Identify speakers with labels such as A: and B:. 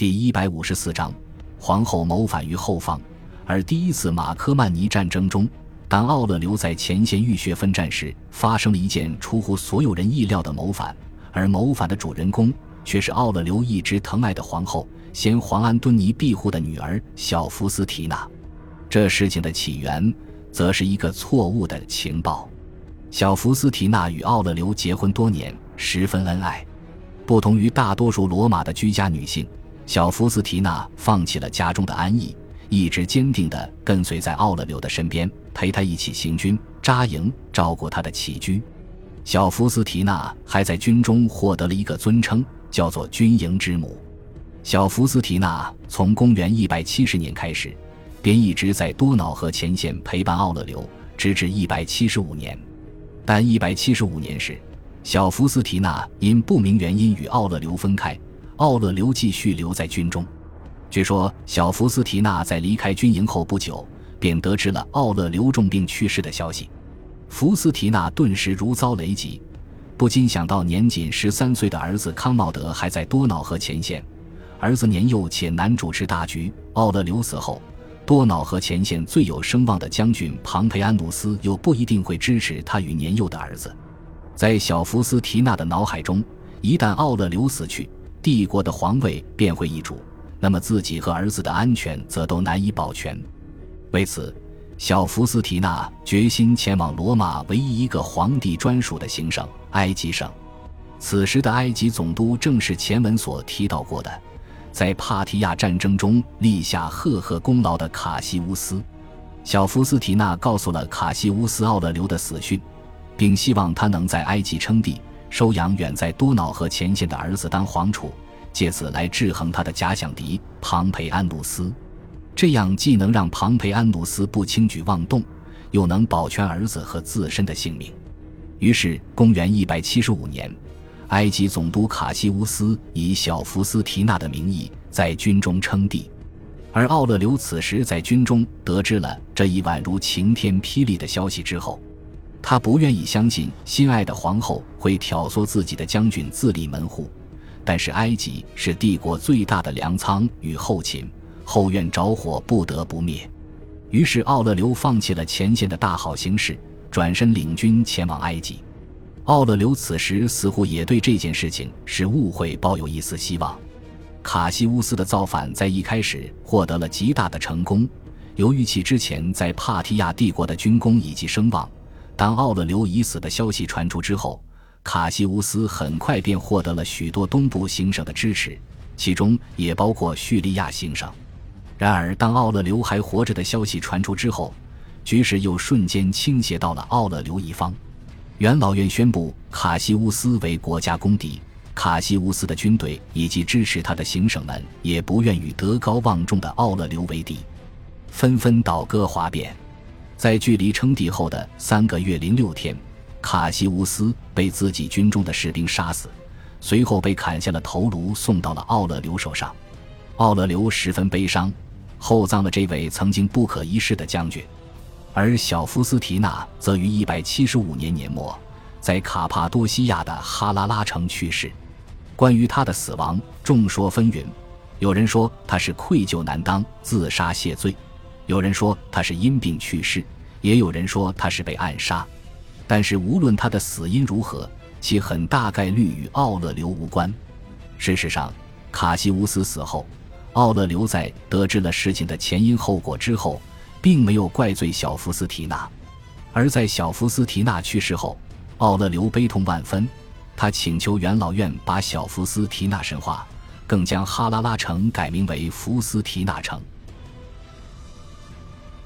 A: 第一百五十四章，皇后谋反于后方。而第一次马科曼尼战争中，当奥勒留在前线浴血奋战时，发生了一件出乎所有人意料的谋反，而谋反的主人公却是奥勒留一直疼爱的皇后，先皇安敦尼庇护的女儿小福斯提娜。这事情的起源，则是一个错误的情报。小福斯提娜与奥勒留结婚多年，十分恩爱。不同于大多数罗马的居家女性，小福斯提娜放弃了家中的安逸。一直坚定地跟随在奥勒留的身边，陪他一起行军、扎营，照顾他的起居。小福斯提娜还在军中获得了一个尊称，叫做“军营之母”。小福斯提娜从公元170年开始，便一直在多瑙河前线陪伴奥勒留，直至175年。但175年时，小福斯提娜因不明原因与奥勒留分开，奥勒留继续留在军中。据说，小福斯提娜在离开军营后不久，便得知了奥勒留重病去世的消息。福斯提娜顿时如遭雷击，不禁想到年仅十三岁的儿子康茂德还在多瑙河前线，儿子年幼且难主持大局。奥勒留死后，多瑙河前线最有声望的将军庞培安努斯又不一定会支持他与年幼的儿子。在小福斯提娜的脑海中，一旦奥勒留死去，帝国的皇位便会易主。那么自己和儿子的安全则都难以保全。为此，小福斯提娜决心前往罗马唯一一个皇帝专属的行省——埃及省。此时的埃及总督正是前文所提到过的，在帕提亚战争中立下赫赫功劳的卡西乌斯。小福斯提娜告诉了卡西乌斯奥勒留的死讯，并希望他能在埃及称帝，收养远在多瑙河前线的儿子当皇储。借此来制衡他的假想敌庞培安努斯，这样既能让庞培安努斯不轻举妄动，又能保全儿子和自身的性命。于是，公元一百七十五年，埃及总督卡西乌斯以小福斯提娜的名义在军中称帝，而奥勒留此时在军中得知了这一宛如晴天霹雳的消息之后，他不愿意相信心爱的皇后会挑唆自己的将军自立门户。但是埃及是帝国最大的粮仓与后勤，后院着火不得不灭。于是奥勒留放弃了前线的大好形势，转身领军前往埃及。奥勒留此时似乎也对这件事情是误会抱有一丝希望。卡西乌斯的造反在一开始获得了极大的成功，由于其之前在帕提亚帝国的军功以及声望，当奥勒留已死的消息传出之后。卡西乌斯很快便获得了许多东部行省的支持，其中也包括叙利亚行省。然而，当奥勒留还活着的消息传出之后，局势又瞬间倾斜到了奥勒留一方。元老院宣布卡西乌斯为国家公敌，卡西乌斯的军队以及支持他的行省们也不愿与德高望重的奥勒留为敌，纷纷倒戈哗变。在距离称帝后的三个月零六天。卡西乌斯被自己军中的士兵杀死，随后被砍下了头颅，送到了奥勒留手上。奥勒留十分悲伤，厚葬了这位曾经不可一世的将军。而小夫斯提娜则于一百七十五年年末，在卡帕多西亚的哈拉拉城去世。关于他的死亡，众说纷纭。有人说他是愧疚难当，自杀谢罪；有人说他是因病去世；也有人说他是被暗杀。但是无论他的死因如何，其很大概率与奥勒留无关。事实上，卡西乌斯死后，奥勒留在得知了事情的前因后果之后，并没有怪罪小福斯提娜。而在小福斯提娜去世后，奥勒留悲痛万分，他请求元老院把小福斯提娜神化，更将哈拉拉城改名为福斯提娜城。